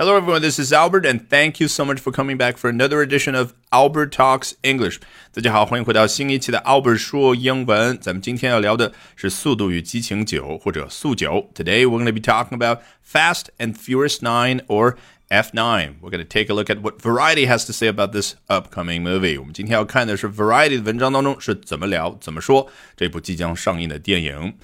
Hello, everyone. This is Albert, and thank you so much for coming back for another edition of Albert Talks English. 大家好，欢迎回到新一期的 Albert 说英文。咱们今天要聊的是《速度与激情九》或者《速九》。Today we're going to be talking about Fast and Furious 9 or F9. We're going to take a look at what Variety has to say about this upcoming movie. 我们今天要看的是 Variety 的文章当中是怎么聊、怎么说这部即将上映的电影。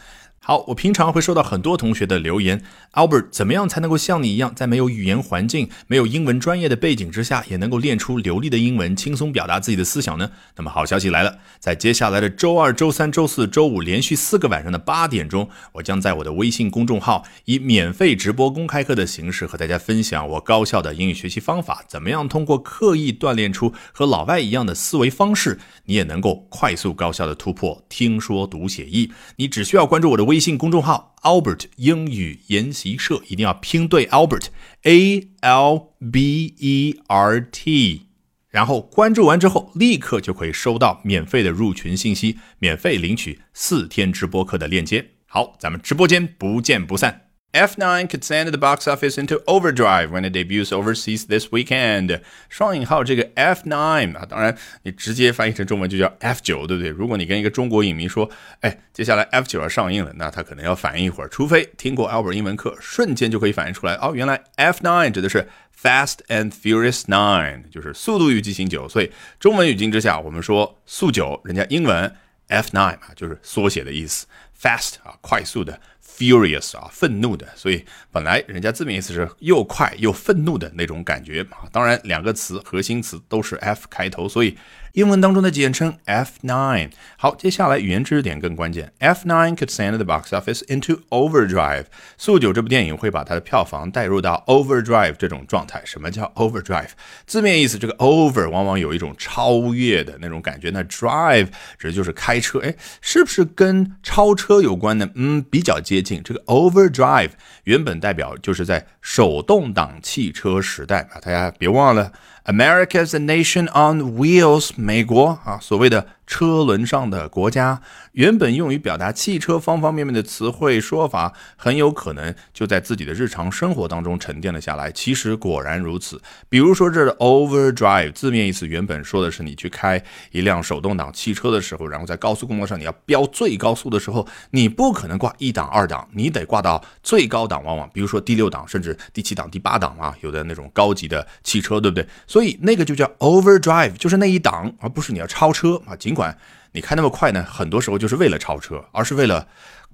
好，我平常会收到很多同学的留言，Albert，怎么样才能够像你一样，在没有语言环境、没有英文专业的背景之下，也能够练出流利的英文，轻松表达自己的思想呢？那么好消息来了，在接下来的周二、周三、周四周五连续四个晚上的八点钟，我将在我的微信公众号以免费直播公开课的形式和大家分享我高效的英语学习方法，怎么样通过刻意锻炼出和老外一样的思维方式，你也能够快速高效的突破听说读写译。你只需要关注我的微。微信公众号 Albert 英语研习社，一定要拼对 Albert A L B E R T，然后关注完之后，立刻就可以收到免费的入群信息，免费领取四天直播课的链接。好，咱们直播间不见不散。F9 could send the box office into overdrive when it debuts overseas this weekend。双引号这个 F9 啊，当然你直接翻译成中文就叫 F9，对不对？如果你跟一个中国影迷说，哎，接下来 F9 要上映了，那他可能要反应一会儿，除非听过 Albert 英文课，瞬间就可以反应出来，哦，原来 F9 指的是 Fast and Furious Nine，就是速度与激情九。所以中文语境之下，我们说速九，人家英文 F9 啊，就是缩写的意思，fast 啊，快速的。Furious 啊，愤怒的，所以本来人家字面意思是又快又愤怒的那种感觉啊。当然，两个词核心词都是 F 开头，所以。英文当中的简称 F9。好，接下来语言知识点更关键。F9 could send the box office into overdrive。速九这部电影会把它的票房带入到 overdrive 这种状态。什么叫 overdrive？字面意思，这个 over 往往有一种超越的那种感觉。那 drive 指的就是开车。哎，是不是跟超车有关呢？嗯，比较接接近。这个 overdrive 原本代表就是在手动挡汽车时代啊，大家别忘了。America is a nation on wheels，美国啊，所谓的。车轮上的国家，原本用于表达汽车方方面面的词汇说法，很有可能就在自己的日常生活当中沉淀了下来。其实果然如此。比如说，这的 overdrive 字面意思原本说的是你去开一辆手动挡汽车的时候，然后在高速公路上你要飙最高速的时候，你不可能挂一档二档，你得挂到最高档，往往比如说第六档，甚至第七档、第八档啊，有的那种高级的汽车，对不对？所以那个就叫 overdrive，就是那一档，而不是你要超车啊。尽管你开那么快呢，很多时候就是为了超车，而是为了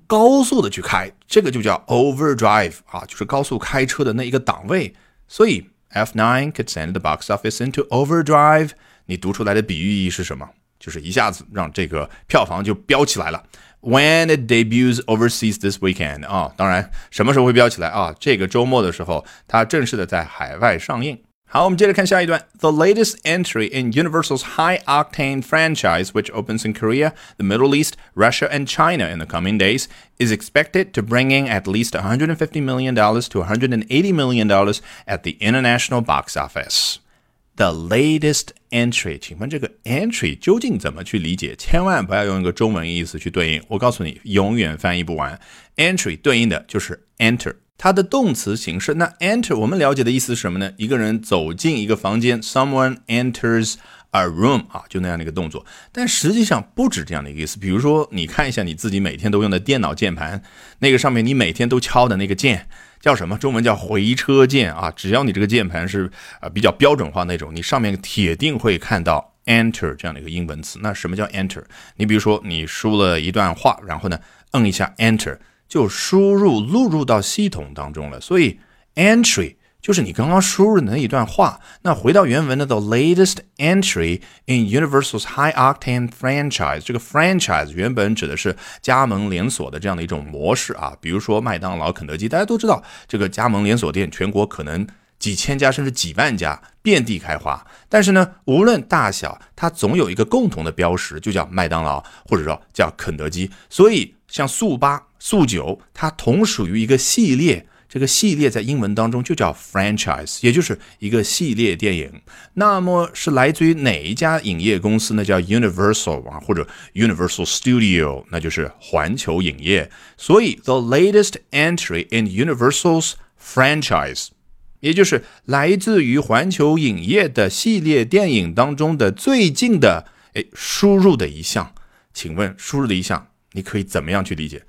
高速的去开，这个就叫 overdrive 啊，就是高速开车的那一个档位。所以 F9 could send the box office into overdrive。你读出来的比喻意义是什么？就是一下子让这个票房就飙起来了。When it debuts overseas this weekend 啊，当然什么时候会飙起来啊？这个周末的时候，它正式的在海外上映。好，我们接着看下一段。The latest entry in Universal's high-octane franchise, which opens in Korea, the Middle East, Russia, and China in the coming days, is expected to bring in at least $150 million to $180 million at the international box office. The latest entry，请问这个 entry 究竟怎么去理解？千万不要用一个中文意思去对应，我告诉你，永远翻译不完。entry 对应的就是 enter。 它的动词形式，那 enter 我们了解的意思是什么呢？一个人走进一个房间，someone enters a room 啊，就那样的一个动作。但实际上不止这样的一个意思。比如说，你看一下你自己每天都用的电脑键盘，那个上面你每天都敲的那个键叫什么？中文叫回车键啊。只要你这个键盘是啊比较标准化那种，你上面铁定会看到 enter 这样的一个英文词。那什么叫 enter？你比如说你输了一段话，然后呢，摁一下 enter。就输入录入到系统当中了，所以 entry 就是你刚刚输入的那一段话。那回到原文呢，the latest entry in Universal's high octane franchise，这个 franchise 原本指的是加盟连锁的这样的一种模式啊，比如说麦当劳、肯德基，大家都知道这个加盟连锁店全国可能几千家甚至几万家，遍地开花。但是呢，无论大小，它总有一个共同的标识，就叫麦当劳，或者说叫肯德基。所以像速八。速九，它同属于一个系列，这个系列在英文当中就叫 franchise，也就是一个系列电影。那么是来自于哪一家影业公司呢？叫 Universal 啊，或者 Universal Studio，那就是环球影业。所以 the latest entry in Universal's franchise。也就是来自于环球影业的系列电影当中的最近的哎输入的一项。请问输入的一项，你可以怎么样去理解？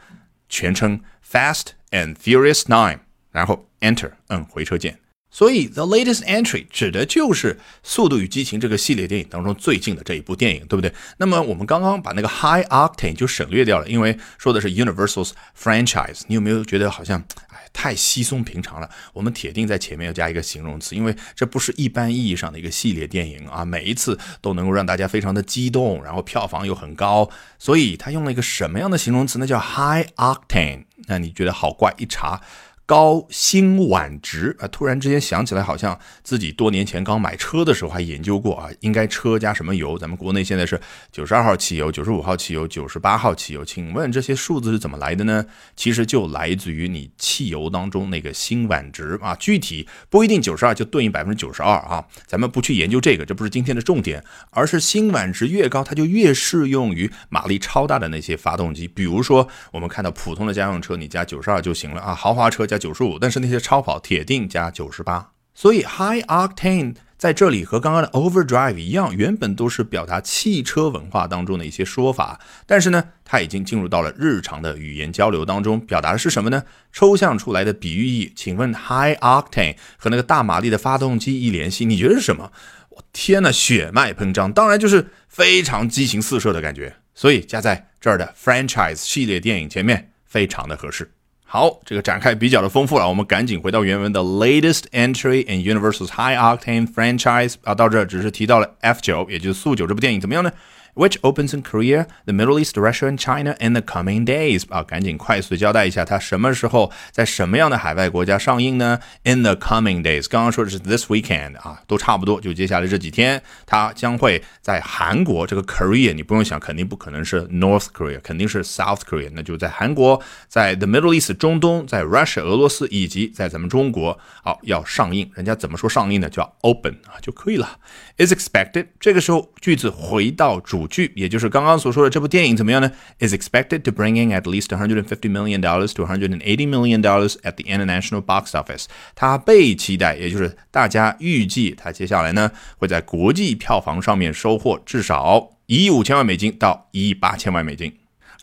全称 Fast and Furious Nine，然后 Enter，按回车键。所以，the latest entry 指的就是《速度与激情》这个系列电影当中最近的这一部电影，对不对？那么我们刚刚把那个 high octane 就省略掉了，因为说的是 Universal's franchise。你有没有觉得好像哎太稀松平常了？我们铁定在前面要加一个形容词，因为这不是一般意义上的一个系列电影啊，每一次都能够让大家非常的激动，然后票房又很高，所以他用了一个什么样的形容词呢？叫 high octane。那你觉得好怪？一查。高辛烷值啊！突然之间想起来，好像自己多年前刚买车的时候还研究过啊，应该车加什么油？咱们国内现在是九十二号汽油、九十五号汽油、九十八号汽油，请问这些数字是怎么来的呢？其实就来自于你汽油当中那个辛烷值啊，具体不一定九十二就对应百分之九十二啊，咱们不去研究这个，这不是今天的重点，而是辛烷值越高，它就越适用于马力超大的那些发动机，比如说我们看到普通的家用车，你加九十二就行了啊，豪华车加。九十五，但是那些超跑铁定加九十八，所以 high octane 在这里和刚刚的 overdrive 一样，原本都是表达汽车文化当中的一些说法，但是呢，它已经进入到了日常的语言交流当中，表达的是什么呢？抽象出来的比喻意。请问 high octane 和那个大马力的发动机一联系，你觉得是什么？我天呐，血脉喷张，当然就是非常激情四射的感觉，所以加在这儿的 franchise 系列电影前面，非常的合适。好，这个展开比较的丰富了，我们赶紧回到原文的 latest entry in Universal's high octane franchise 啊，到这儿只是提到了 F 九，也就是速九这部电影怎么样呢？which opens in Korea, the Middle East, Russia, and China in the coming days 啊，赶紧快速交代一下，它什么时候在什么样的海外国家上映呢？In the coming days，刚刚说的是 this weekend 啊，都差不多，就接下来这几天，它将会在韩国这个 Korea，你不用想，肯定不可能是 North Korea，肯定是 South Korea，那就在韩国，在 the Middle East 中东，在 Russia 俄罗斯以及在咱们中国，好要上映，人家怎么说上映呢？叫 open 啊就可以了。Is expected，这个时候句子回到主。剧，也就是刚刚所说的这部电影怎么样呢？Is expected to bring in at least 150 million dollars to 180 million dollars at the international box office。它被期待，也就是大家预计它接下来呢会在国际票房上面收获至少一亿五千万美金到一亿八千万美金。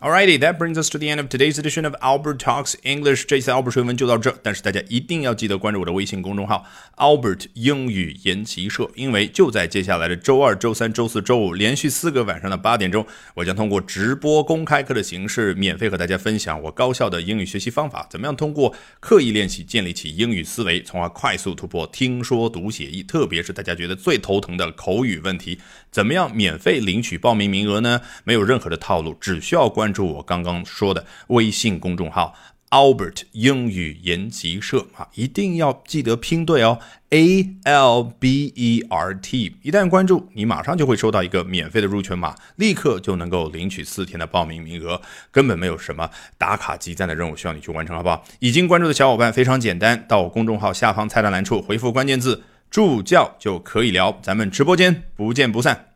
Alrighty, that brings us to the end of today's edition of Albert Talks English。这次 Albert 说文就到这，但是大家一定要记得关注我的微信公众号 Albert 英语研习社，因为就在接下来的周二、周三、周四周五连续四个晚上的八点钟，我将通过直播公开课的形式，免费和大家分享我高效的英语学习方法，怎么样通过刻意练习建立起英语思维，从而快速突破听说读写译，特别是大家觉得最头疼的口语问题，怎么样免费领取报名名额呢？没有任何的套路，只需要关。关注我刚刚说的微信公众号 Albert 英语研习社啊，一定要记得拼对哦，A L B E R T。一旦关注，你马上就会收到一个免费的入群码，立刻就能够领取四天的报名名额，根本没有什么打卡集赞的任务需要你去完成，好不好？已经关注的小伙伴非常简单，到我公众号下方菜单栏处回复关键字“助教”就可以聊，咱们直播间不见不散。